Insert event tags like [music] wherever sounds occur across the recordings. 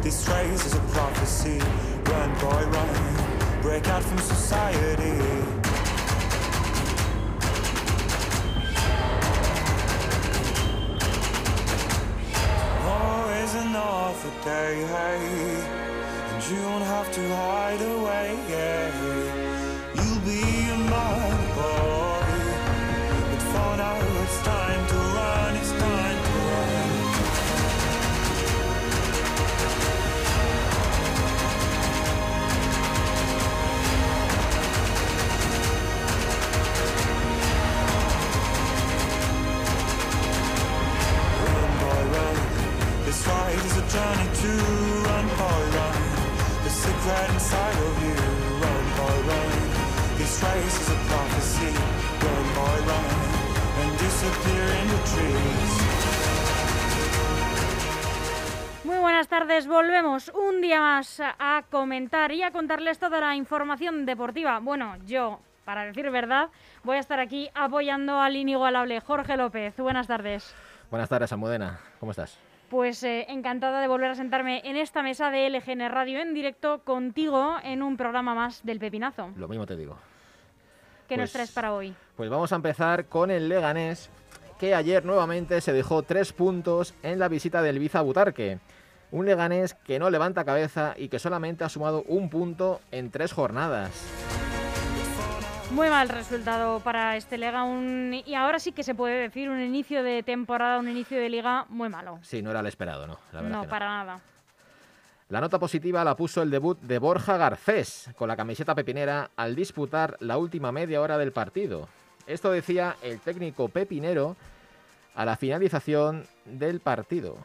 This race is a prophecy. Run, boy, run. Break out from society. War is another day, hey, and you don't have to hide away. You'll ride is a journey to run, boy, run. The secret inside of you. Run, boy, run. This race is a prophecy. Run, boy, run. And disappear in the trees. Muy buenas tardes, volvemos un día más a comentar y a contarles toda la información deportiva. Bueno, yo, para decir verdad, voy a estar aquí apoyando al inigualable Jorge López. Buenas tardes. Buenas tardes, Almudena. ¿Cómo estás? Pues eh, encantada de volver a sentarme en esta mesa de LGN Radio en directo contigo en un programa más del Pepinazo. Lo mismo te digo. ¿Qué nos Pues- traes para hoy? Pues vamos a empezar con el Leganés, que ayer nuevamente se dejó tres puntos en la visita del Ibiza a Butarque. Un Leganés que no levanta cabeza y que solamente ha sumado un punto en tres jornadas. Muy mal resultado para este Lega un- y ahora sí que se puede decir un inicio de temporada, un inicio de liga muy malo. Sí, no era el esperado, ¿no? La No, no. para nada. La nota positiva la puso el debut de Borja Garcés con la camiseta pepinera al disputar la última media hora del partido. Esto decía el técnico pepinero a la finalización del partido.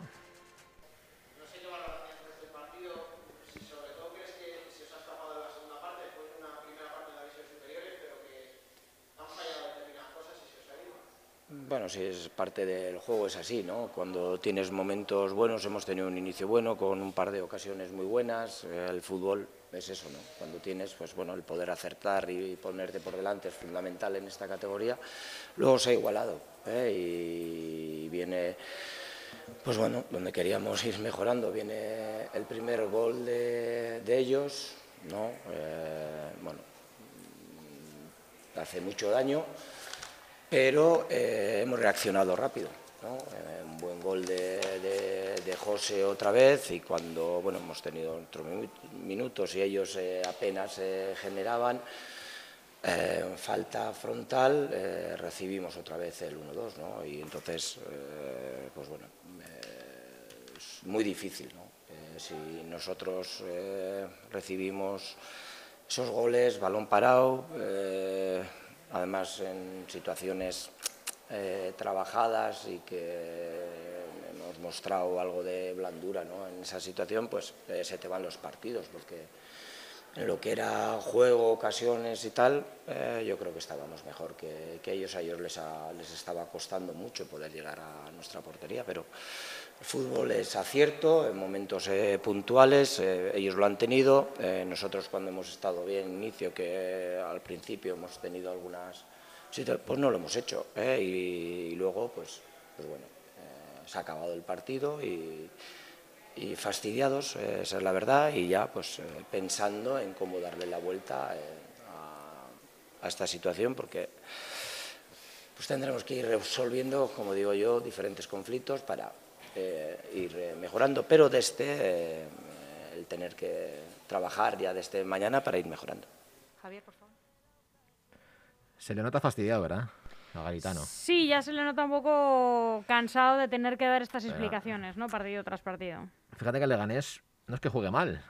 Bueno, sí, es parte del juego, es así, ¿no? Cuando tienes momentos buenos, hemos tenido un inicio bueno, con un par de ocasiones muy buenas. eh, el fútbol es eso, ¿no? Cuando tienes, pues bueno, el poder acertar y ponerte por delante es fundamental en esta categoría. Luego se ha igualado, ¿eh? y viene, pues bueno, donde queríamos ir mejorando. Viene el primer gol de, de ellos, ¿no? Eh, bueno, hace mucho daño pero eh, hemos reaccionado rápido. ¿no? Eh, un buen gol de, José otra vez y cuando bueno, hemos tenido otros minu- minutos y ellos eh, apenas generaban falta frontal, recibimos otra vez el 1-2 ¿no? y entonces pues bueno, es muy difícil. ¿no? Si nosotros recibimos esos goles, balón parado, además en situaciones eh, trabajadas y que hemos mostrado algo de blandura ¿no? en esa situación, pues eh, se te van los partidos, porque en lo que era juego, ocasiones y tal, eh, yo creo que estábamos mejor que, ellos. A ellos les, les estaba costando mucho poder llegar a nuestra portería, pero el fútbol es acierto en momentos eh, puntuales, eh, ellos lo han tenido. eh, nosotros cuando hemos estado bien en inicio, que al principio hemos tenido algunas pues no lo hemos hecho. eh, y, luego, pues, pues bueno, eh, se ha acabado el partido y, y fastidiados, eh, esa es la verdad, y ya pues eh, pensando en cómo darle la vuelta eh, a, a esta situación, porque pues tendremos que ir resolviendo, como digo yo, diferentes conflictos para eh, ir eh, mejorando, pero desde eh, el tener que trabajar ya desde mañana para ir mejorando. Javier, por favor. Se le nota fastidiado, ¿verdad? A Garitano. Sí, ya se le nota un poco cansado de tener que dar estas explicaciones, ¿no? Partido tras partido. Fíjate que el Leganés no es que juegue mal.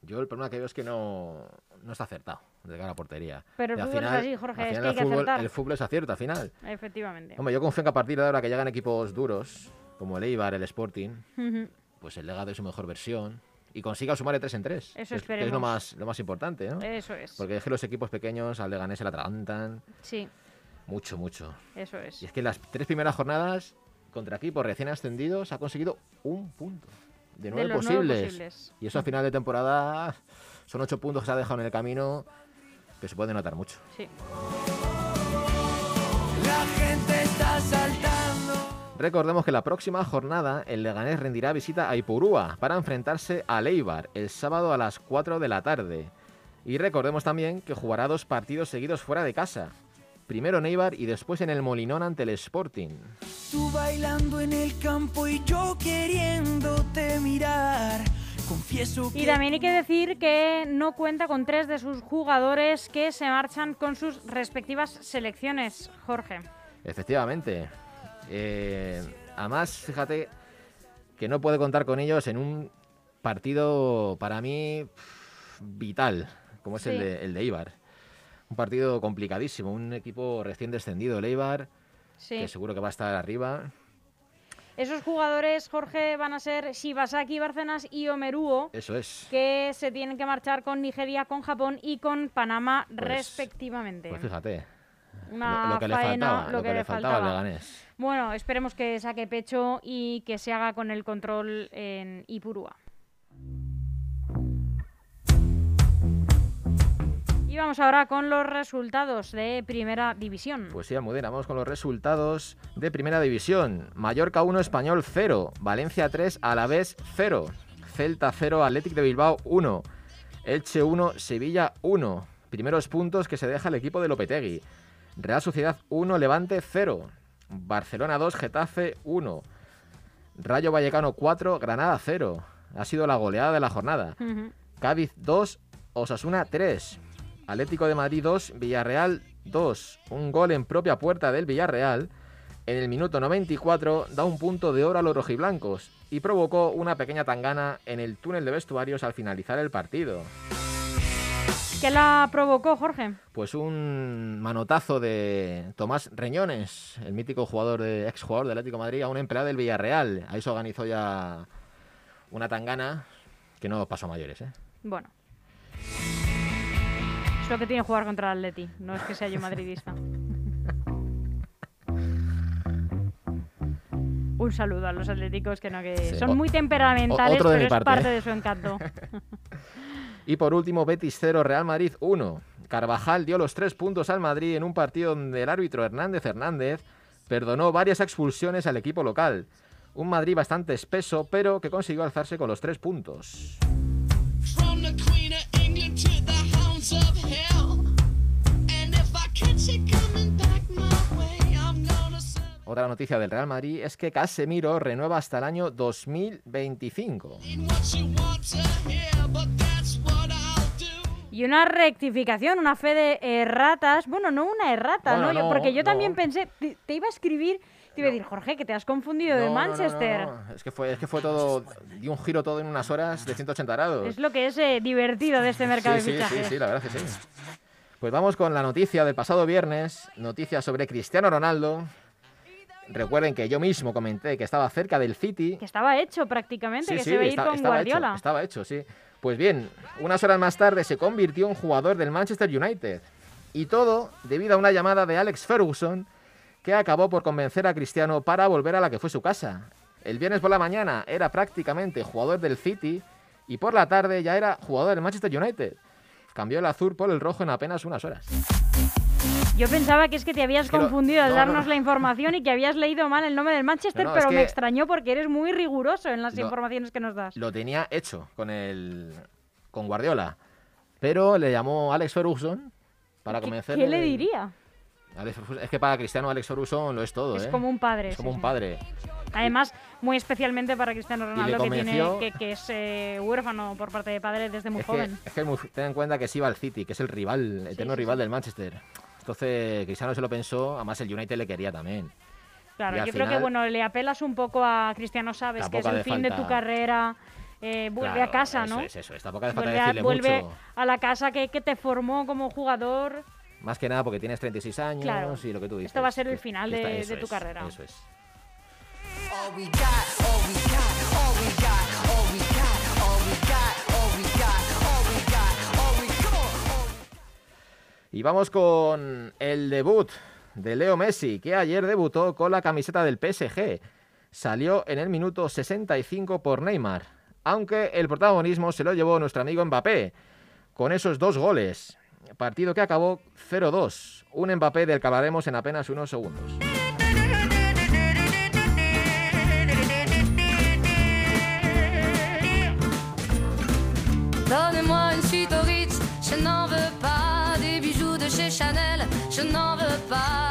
Yo el problema que veo es que no, no está acertado de cara a la portería. Pero el Y fútbol es final- así, Jorge, al es final que hay el que fútbol, acertar. el fútbol es acierto al final. Efectivamente. Hombre, yo confío en que a partir de ahora que llegan equipos duros, como el Eibar, el Sporting, pues el Lega de su mejor versión y consiga sumar de 3 en 3. Eso es- que es lo más, lo más importante, ¿no? Eso es. Porque es que los equipos pequeños al Leganés se la atragantan Sí, mucho, mucho. eso es. Y es que las tres primeras jornadas contra equipos recién ascendidos ha conseguido un punto de nueve los nueve posibles. posibles. Y eso a final de temporada son ocho puntos que se ha dejado en el camino que se puede notar mucho. Sí. La gente está. Recordemos que la próxima jornada el Leganés rendirá visita a Ipurúa para enfrentarse a Leibar el sábado a las 4 de la tarde. Y recordemos también que jugará dos partidos seguidos fuera de casa. Primero en Eibar y después en el Molinón ante el Sporting. Tú bailando en el campo y yo queriéndote mirar. Confieso que Y también hay que decir que no cuenta con tres de sus jugadores que se marchan con sus respectivas selecciones, Jorge. Efectivamente. Eh, además, fíjate que no puede contar con ellos en un partido para mí vital, como es el, de, el de Eibar. Un partido complicadísimo, un equipo recién descendido, el Eibar, Sí. que seguro que va a estar arriba. Esos jugadores, Jorge, van a ser Shibasaki, Bárcenas y Omeruo, Eso es. que se tienen que marchar con Nigeria, con Japón y con Panamá, Pues- respectivamente. Pues fíjate, Una lo, lo que le faltaba, lo que, le faltaba al faltaba. Leganés. Bueno, esperemos que saque pecho y que se haga con el control en Ipurúa. Y vamos ahora con los resultados de Primera División. Pues sí, Almudena, vamos con los resultados de Primera División. Mallorca 1, Español 0, Valencia 3, Alavés 0, Celta 0, Athletic de Bilbao 1, Elche 1, Sevilla 1. Primeros puntos que se deja el equipo de Lopetegui. Real Sociedad 1, Levante 0, Barcelona 2, Getafe 1, Rayo Vallecano 4, Granada 0. Ha sido la goleada de la jornada. Cádiz 2, Osasuna 3. Atlético de Madrid 2, Villarreal 2. Un gol en propia puerta del Villarreal. En el minuto 94 da un punto de oro a los rojiblancos y provocó una pequeña tangana en el túnel de vestuarios al finalizar el partido. ¿Qué la provocó, Jorge? Pues un manotazo de Tomás Reñones, el mítico jugador de ex jugador del Atlético de Madrid, a un empleado del Villarreal. Ahí se organizó ya una tangana que no pasó a mayores, ¿eh? Bueno. Es lo que tiene jugar contra el Atleti, no es que sea yo madridista. [laughs] Un saludo a los atléticos que no que Sí, son muy temperamentales, pero es parte, parte ¿eh? de su encanto. [laughs] Y por último, Betis 0, Real Madrid 1. Carvajal dio los tres puntos al Madrid en un partido donde el árbitro Hernández Hernández perdonó varias expulsiones al equipo local. Un Madrid bastante espeso, pero que consiguió alzarse con los tres puntos. Otra noticia del Real Madrid es que Casemiro renueva hasta el año 2025. Y una rectificación, una fe de erratas. Bueno, no una errata, Bueno, ¿no? Yo- porque yo no. también pensé, te, te iba a escribir, te iba a decir, Jorge, que te has confundido de Manchester. Es que fue, es que fue todo, dio un giro todo en unas horas de 180 grados. Es lo que es eh, divertido de este mercado sí, de sí, sí, fichajes. sí, la verdad es que sí. Pues vamos con la noticia del pasado viernes, noticia sobre Cristiano Ronaldo. Recuerden que yo mismo comenté que estaba cerca del City. Que estaba hecho prácticamente, Sí, que sí, se iba a ir esta- con estaba Guardiola. Hecho, estaba hecho, sí. Pues bien, unas horas más tarde se convirtió en jugador del Manchester United. Y todo debido a una llamada de Alex Ferguson que acabó por convencer a Cristiano para volver a la que fue su casa. El viernes por la mañana era prácticamente jugador del City y por la tarde ya era jugador del Manchester United. Cambió el azul por el rojo en apenas unas horas. Yo pensaba que es que te habías que lo- confundido al no, darnos no. la información y que habías leído mal el nombre del Manchester, No, pero me que- extrañó porque eres muy riguroso en las informaciones que nos das. Lo tenía hecho con el con Guardiola, pero le llamó Alex Ferguson para ¿Qué, convencerle. qué le diría? Alex es que para Cristiano Alex Ferguson lo es todo, Es ¿eh? como un padre. Es sí, como un sí. padre. Además, muy especialmente para Cristiano Ronaldo, que, tiene, que, que es eh, huérfano por parte de padre desde muy Es que, joven. es que ten en cuenta que sí va al City, que es el rival, el eterno sí, rival del Manchester. Entonces, Cristiano se lo pensó, además el United le quería también. Claro, y yo creo que bueno, le apelas un poco a Cristiano, sabes que es el fin de tu carrera, eh, vuelve a casa, eso ¿no? es, eso es. Tampoco hace falta Vuelve, a, decirle vuelve mucho. a la casa que, que te formó como jugador. Más que nada porque tienes 36 años Claro. y lo que tú dices. Esto va a ser el que- final que está- de- eso de tu es, carrera. Eso es. Y vamos con el debut de Leo Messi, que ayer debutó con la camiseta del PSG. Salió en el minuto 65 por Neymar, aunque el protagonismo se lo llevó nuestro amigo Mbappé, con esos dos goles. Partido que acabó 0-2. Un Mbappé del que hablaremos en apenas unos segundos. Donnez-moi une suite au je n'en veux Chanel, je n'en veux pas.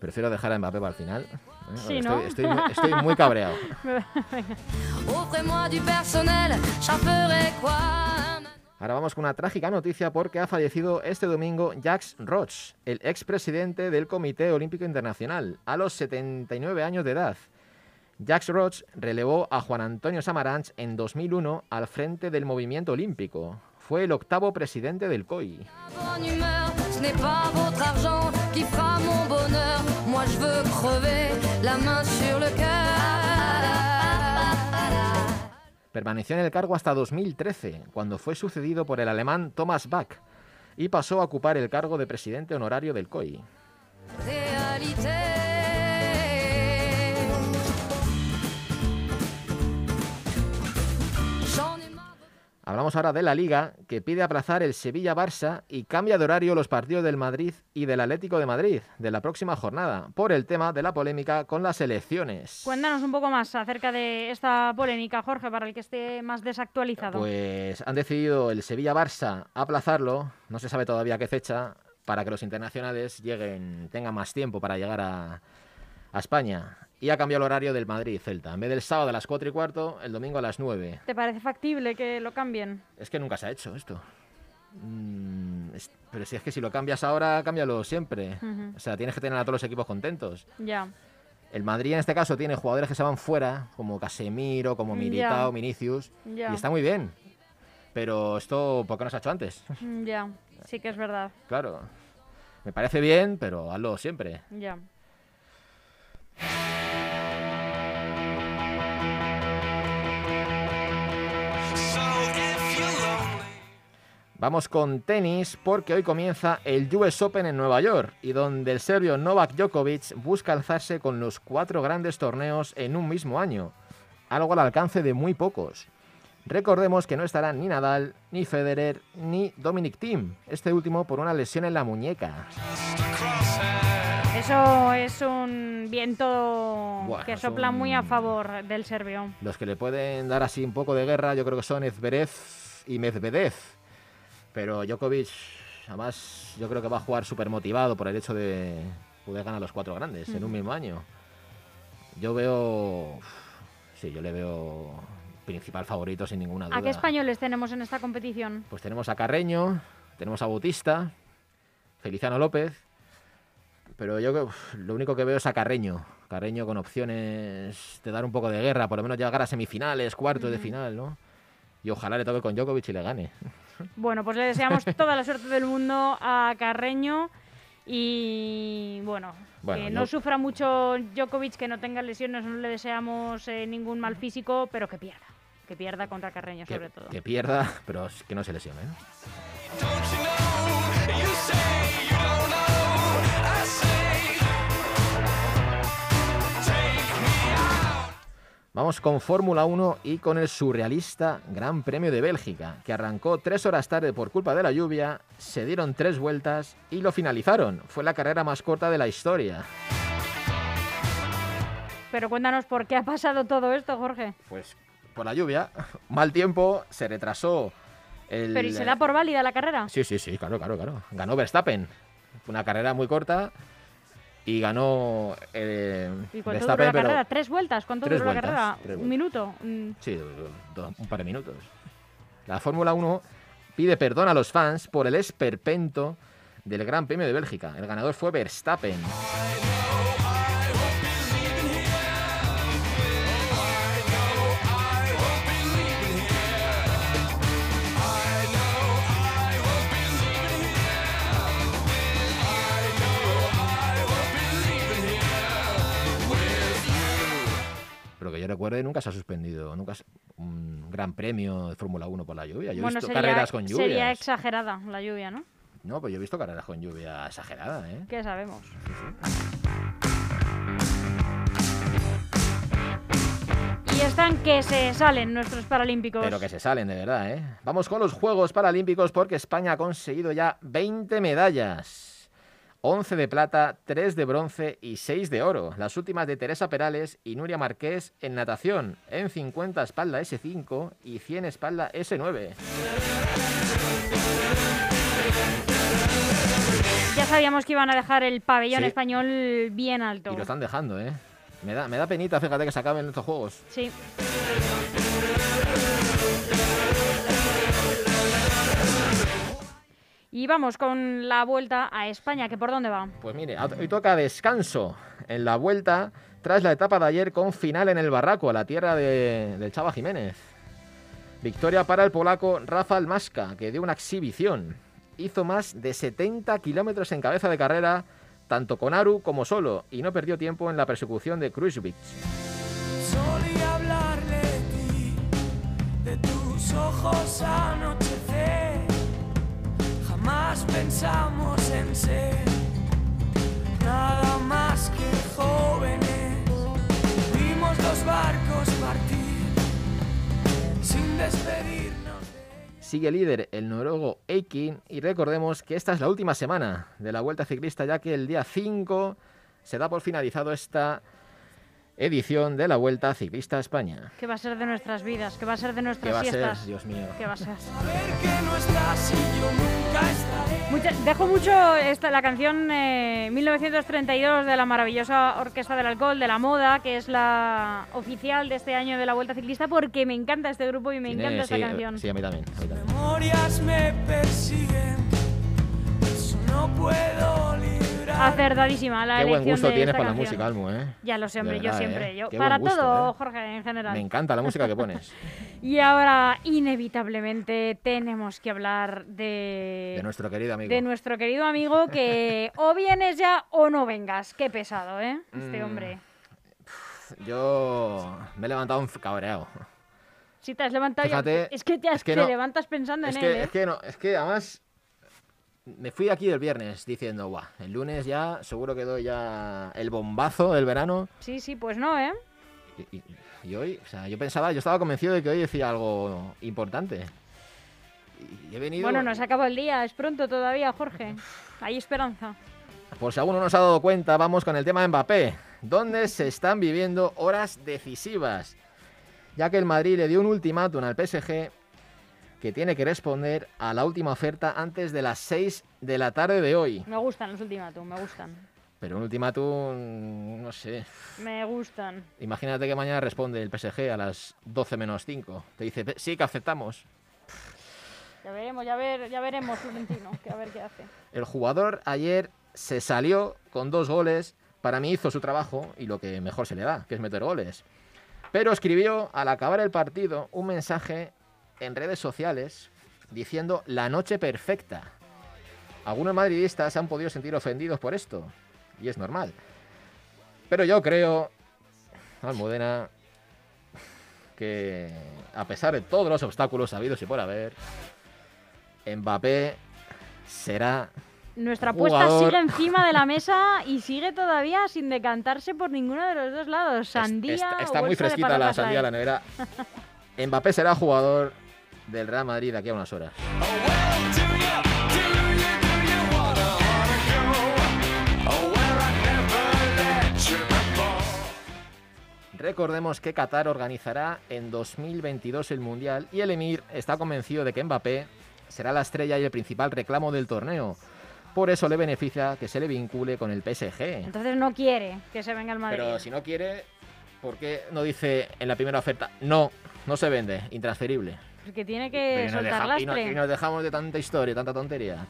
Prefiero dejar a Mbappé para el final. ¿eh? Sí, estoy, ¿no? estoy muy- estoy muy cabreado. [laughs] Offrez-moi du personnel, j'en ferai quoi? Un Ahora vamos con una trágica noticia porque ha fallecido este domingo Jacques Roch, el expresidente del Comité Olímpico Internacional, a los 79 años de edad. Jacques Roch relevó a Juan Antonio Samaranch en 2001 al frente del movimiento olímpico. Fue el octavo presidente del COI. Permaneció en el cargo hasta 2013, cuando fue sucedido por el alemán Thomas Bach y pasó a ocupar el cargo de presidente honorario del COI. Hablamos ahora de la Liga, que pide aplazar el Sevilla-Barça y cambia de horario los partidos del Madrid y del Atlético de Madrid de la próxima jornada, por el tema de la polémica con las elecciones. Cuéntanos un poco más acerca de esta polémica, Jorge, para el que esté más desactualizado. Pues han decidido el Sevilla-Barça aplazarlo, no se sabe todavía qué fecha, para que los internacionales lleguen, tengan más tiempo para llegar a, a España. Y ha cambiado el horario del Madrid-Celta. En vez del sábado a las 4 y cuarto, el domingo a las 9. ¿Te parece factible que lo cambien? Es que nunca se ha hecho esto. Mm, es- pero si es que si lo cambias ahora, cámbialo siempre. Ujú. O sea, tienes que tener a todos los equipos contentos. Ya. El Madrid en este caso tiene jugadores que se van fuera, como Casemiro, como. Militao, Vinicius, Ya. y está muy bien. Pero esto, ¿por qué no se ha hecho antes? Mm, Ya, sí que es verdad. claro. Me parece bien, pero hazlo siempre. Ya. Vamos con tenis porque hoy comienza el US Open en Nueva York y donde el serbio Novak Djokovic busca alzarse con los cuatro grandes torneos en un mismo año, algo al alcance de muy pocos. Recordemos que no estarán ni Nadal, ni Federer, ni Dominic Thiem, este último por una lesión en la muñeca. Eso es un viento que sopla muy a favor del serbio. Los que le pueden dar así un poco de guerra yo creo que son Zverev y Medvedev. Pero Djokovic, además, yo creo que va a jugar súper motivado por el hecho de poder ganar los cuatro grandes en un mismo año. Yo veo... Sí, yo le veo principal favorito sin ninguna duda. ¿A qué españoles tenemos en esta competición? Pues tenemos a Carreño, tenemos a Bautista, Feliciano López, pero yo uf, lo único que veo es a Carreño. Carreño con opciones de dar un poco de guerra, por lo menos llegar a semifinales, cuartos de final, ¿no? Y ojalá le toque con Djokovic y le gane. Bueno, pues le deseamos [laughs] toda la suerte del mundo a Carreño y bueno, Bueno, que yo- no sufra mucho Djokovic, que no tenga lesiones, no le deseamos eh, ningún mal físico, pero que pierda, que pierda contra Carreño Que, sobre todo. que pierda, pero que no se lesione. ¿no? Vamos con Fórmula 1 y con el surrealista Gran Premio de Bélgica, que arrancó tres horas tarde por culpa de la lluvia, se dieron tres vueltas y lo finalizaron. Fue la carrera más corta de la historia. Pero cuéntanos por qué ha pasado todo esto, Jorge. Pues por la lluvia, [laughs] mal tiempo, se retrasó el... Pero ¿y se da por válida la carrera? Sí, sí, sí, claro, claro, claro. Ganó Verstappen. Una carrera muy corta y ganó eh, ¿Y cuánto duró Verstappen, la pero carrera? ¿Tres vueltas? ¿Cuánto Tres duró la vueltas, carrera? tres ¿Un minuto? Sí, un par de minutos. La Fórmula 1 pide perdón a los fans por el esperpento del Gran Premio de Bélgica. El ganador fue Verstappen. Recuerde, nunca se ha suspendido, nunca se- un gran premio de Fórmula 1 por la lluvia. Yo he bueno, visto sería, carreras con lluvias. sería exagerada la lluvia, ¿no? No, pues yo he visto carreras con lluvia exagerada, ¿eh? ¿Qué sabemos? Y están que se salen nuestros paralímpicos. Pero que se salen de verdad, ¿eh? Vamos con los Juegos Paralímpicos porque España ha conseguido ya 20 medallas. 11 de plata, 3 de bronce y 6 de oro. Las últimas de Teresa Perales y Nuria Marqués en natación, en 50 espalda S5 y 100 espalda S9. Ya sabíamos que iban a dejar el pabellón Sí. español bien alto. Y lo están dejando, ¿eh? Me da, me da penita, fíjate, que se acaben estos juegos. Sí. Y vamos con la vuelta a España, que por dónde va. Pues mire, hoy toca descanso en la vuelta tras la etapa de ayer con final en el Barraco, a la tierra de- del Chava Jiménez. Victoria para el polaco Rafał Maska, que dio una exhibición. Hizo más de 70 kilómetros en cabeza de carrera, tanto con Aru como solo, y no perdió tiempo en la persecución de Kruijswijk. Pensamos en ser nada más que jóvenes. Vimos los barcos partir sin despedirnos. Sigue líder el noruego Eikin y recordemos que esta es la última semana de la Vuelta Ciclista ya que el día 5 se da por finalizado esta edición de la Vuelta Ciclista a España. ¿Qué va a ser de nuestras vidas? ¿Qué va a ser de ¿Qué nuestras va a ser? Dios mío. ¿Qué va a ser? Saber que no estás y yo nunca estaré. Mucha- dejo mucho esta, la canción eh, 1932 de la maravillosa Orquesta del Alcohol, de la Moda, que es la oficial de este año de la Vuelta Ciclista, porque me encanta este grupo y me Tiene- encanta esta sí, canción. Sí, a mí también. a mí también. Acertadísima la Qué buen gusto de tienes para la música, Almu, ¿eh? Ya lo sé, hombre, yo siempre. ¿eh? Yo, Qué para gusto, todo, ¿eh? Jorge, en general. Me encanta la música que pones. [laughs] Y ahora, inevitablemente, tenemos que hablar de, De nuestro querido amigo. de nuestro querido amigo que [laughs] o vienes ya o no vengas. Qué pesado, ¿eh? Este Mm. hombre. Yo me he levantado un cabreado. Si te has levantado Fíjate, Es que te, has- es que te no. levantas pensando en que, él, ¿eh? es que no, es que además me fui aquí el viernes diciendo, guau, el lunes ya seguro que doy ya el bombazo del verano. Sí, sí, pues no, ¿eh? Y, y- y hoy, o sea, yo pensaba, yo estaba convencido de que hoy decía algo importante. Y he venido, Bueno, no se acabó el día, es pronto todavía, Jorge. Hay esperanza. por si alguno no se ha dado cuenta, vamos con el tema de Mbappé, donde se están viviendo horas decisivas, ya que el Madrid le dio un ultimátum al PSG que tiene que responder a la última oferta antes de las 6 de la tarde de hoy. Me gustan los ultimátum, me gustan. Pero un ultimátum, no sé. Me gustan. Imagínate que mañana responde el PSG a las 12 menos 5. Te dice, "Pe- sí que aceptamos. Ya veremos, ya, ver, ya veremos, Florentino, que a ver qué hace. El jugador ayer se salió con dos goles. Para mí hizo su trabajo y lo que mejor se le da, que es meter goles. Pero escribió al acabar el partido un mensaje en redes sociales diciendo la noche perfecta. Algunos madridistas se han podido sentir ofendidos por esto, y es normal. Pero yo creo, Almudena, que a pesar de todos los obstáculos habidos y por haber, Mbappé será Nuestra apuesta sigue encima de la [laughs] mesa y sigue todavía sin decantarse por ninguno de los dos lados. Sandía Está, o muy fresquita la sandía de la nevera. [laughs] Mbappé será jugador del Real Madrid de aquí a unas horas. Recordemos que Qatar organizará en 2022 el Mundial y el Emir está convencido de que Mbappé será la estrella y el principal reclamo del torneo. Por eso le beneficia que se le vincule con el PSG. Entonces no quiere que se venga el Madrid. Pero si no quiere, ¿por qué no dice en la primera oferta? No, no se vende, intransferible. Porque tiene que y, soltar deja- y no- lastre. y nos dejamos de tanta historia, tanta tontería.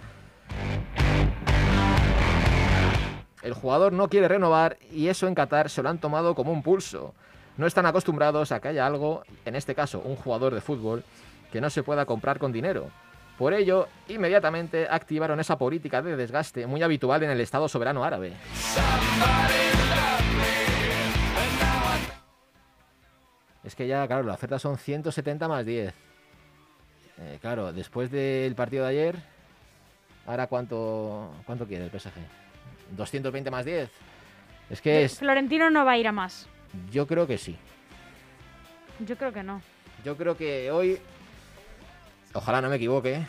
El jugador no quiere renovar y eso en Qatar se lo han tomado como un pulso. No están acostumbrados a que haya algo, en este caso un jugador de fútbol, que no se pueda comprar con dinero. Por ello, inmediatamente activaron esa política de desgaste muy habitual en el Estado soberano árabe. Es que ya, claro, la oferta son 170 más 10. Eh, claro, después del partido de ayer, Ahora, ¿cuánto, cuánto quiere el PSG? ¿220 más 10? Es que es, Florentino no va a ir a más. yo creo que sí. Yo creo que no. Yo creo que hoy, ojalá no me equivoque,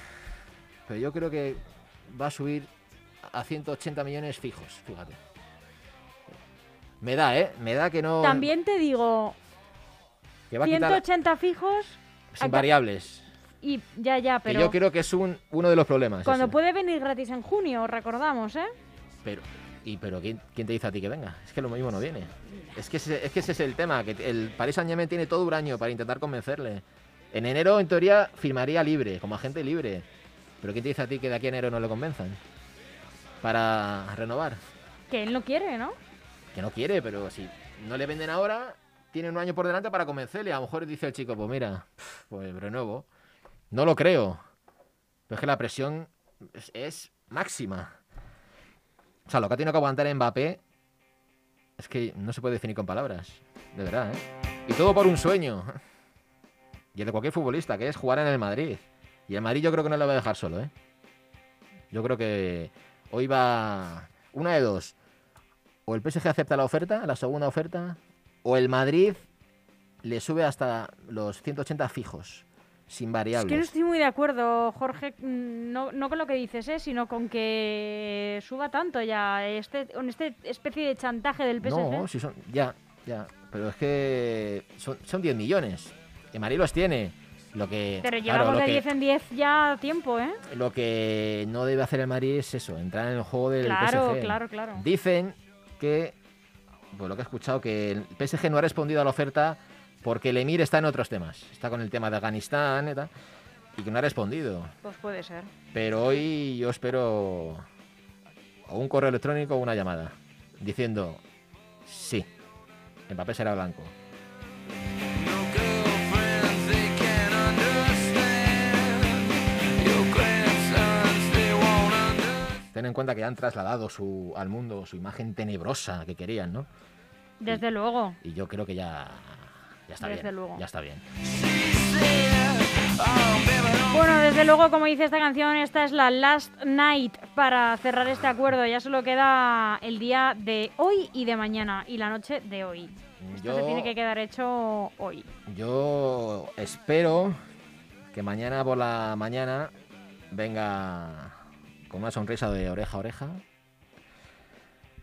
pero yo creo que va a subir a 180 millones fijos, fíjate. Me da, ¿eh? Me da que no... También te digo, que va a quitar 180 fijos sin variables. Y ya, ya, Que pero yo creo que es un, uno de los problemas. cuando ese. puede venir gratis en junio, recordamos, ¿eh? Pero, y, pero ¿quién, quién te dice a ti que venga? Es que lo mismo no viene. Es que ese, es que ese es el tema, que el Paris Saint-Germain tiene todo un año para intentar convencerle. En enero, en teoría, firmaría libre, como agente libre. Pero ¿quién te dice a ti que de aquí a enero no le convenzan? Para renovar. Que él no quiere, ¿no? Que no quiere, pero si no le venden ahora, tiene un año por delante para convencerle. A lo mejor dice el chico, pues mira, pues renuevo. No lo creo. Pero es que la presión es, máxima. O sea, lo que ha tenido que aguantar Mbappé es que no se puede definir con palabras. De verdad, ¿eh? Y todo por un sueño. Y el de cualquier futbolista, que es jugar en el Madrid. Y el Madrid yo creo que no le va a dejar solo, ¿eh? Yo creo que hoy va una de dos. O el PSG acepta la oferta, la segunda oferta, o el Madrid le sube hasta los 180 fijos, sin Es variables. que no estoy muy de acuerdo, Jorge, mm, no, no con lo que dices, ¿eh? sino con que suba tanto ya, este, con esta especie de chantaje del PSG. No, si son. Ya, ya. Pero es que son, son 10 millones. El Madrid los tiene. Lo que. Pero claro, llevamos lo de que- 10 en 10 ya tiempo, ¿eh? Lo que no debe hacer el Madrid es eso, entrar en el juego del Claro, PSG. claro, claro. Dicen que, pues lo que he escuchado, que el PSG no ha respondido a la oferta porque el Emir está en otros temas. Está con el tema de Afganistán y tal, y que no ha respondido. Pues puede ser. Pero hoy yo espero o un correo electrónico o una llamada diciendo sí, Mbappé será blanco. Ten en cuenta que han trasladado su, al mundo su imagen tenebrosa que querían, ¿no? Desde luego. Y yo creo que ya, ya está Desde bien. luego. Ya está bien. Bueno, desde luego, como dice esta canción, esta es la last night para cerrar este acuerdo. Ya solo queda el día de hoy y de mañana y la noche de hoy. Esto se tiene que quedar hecho hoy. Yo espero que mañana por la mañana venga con una sonrisa de oreja a oreja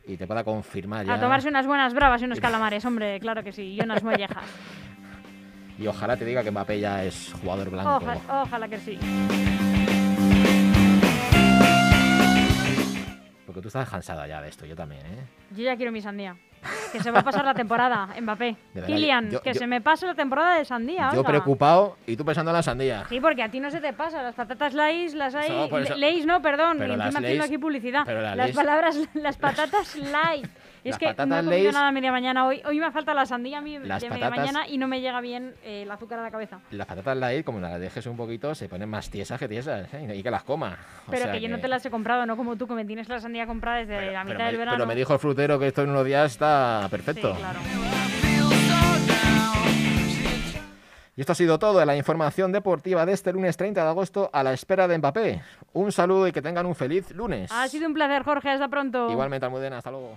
y te pueda confirmar ya. A tomarse unas buenas bravas y unos [laughs] calamares, hombre, claro que sí, y unas mollejas. Y ojalá te diga que Mbappé ya es jugador blanco. Ojalá, ojalá que sí. Porque tú estás cansada ya de esto, yo también, ¿eh? Yo ya quiero mi sandía. Que se va a pasar la temporada, Mbappé. Kylian, yo- que yo- se me pase la temporada de sandía. Yo oiga. preocupado y tú pensando en la sandía. Sí, porque a ti no se te pasa. Las patatas Lays las hay. Eso, eso- Lays no, perdón. Pero y encima haciendo Lay's- aquí publicidad. pero las las Lay's- palabras, las patatas [laughs] light. Es Las que no he patatas comido Lay's- nada a media mañana hoy. Hoy me falta la sandía a mí Las de media patatas- mañana y no me llega bien eh, el azúcar a la cabeza. Las patatas light, como las dejes un poquito, se ponen más tiesas que tiesas, ¿eh? Y que las coma. O Pero sea que yo no te las he comprado, no como tú, que me tienes la sandía comprada desde la mitad me, del verano. pero me dijo el frutero que esto en unos días está Sí, perfecto. claro. Y esto ha sido todo de la información deportiva de este lunes 30 de agosto a la espera de Mbappé. Un saludo y que tengan un feliz lunes. Ha sido un placer, Jorge. Hasta pronto. Igualmente, Almudena, hasta luego.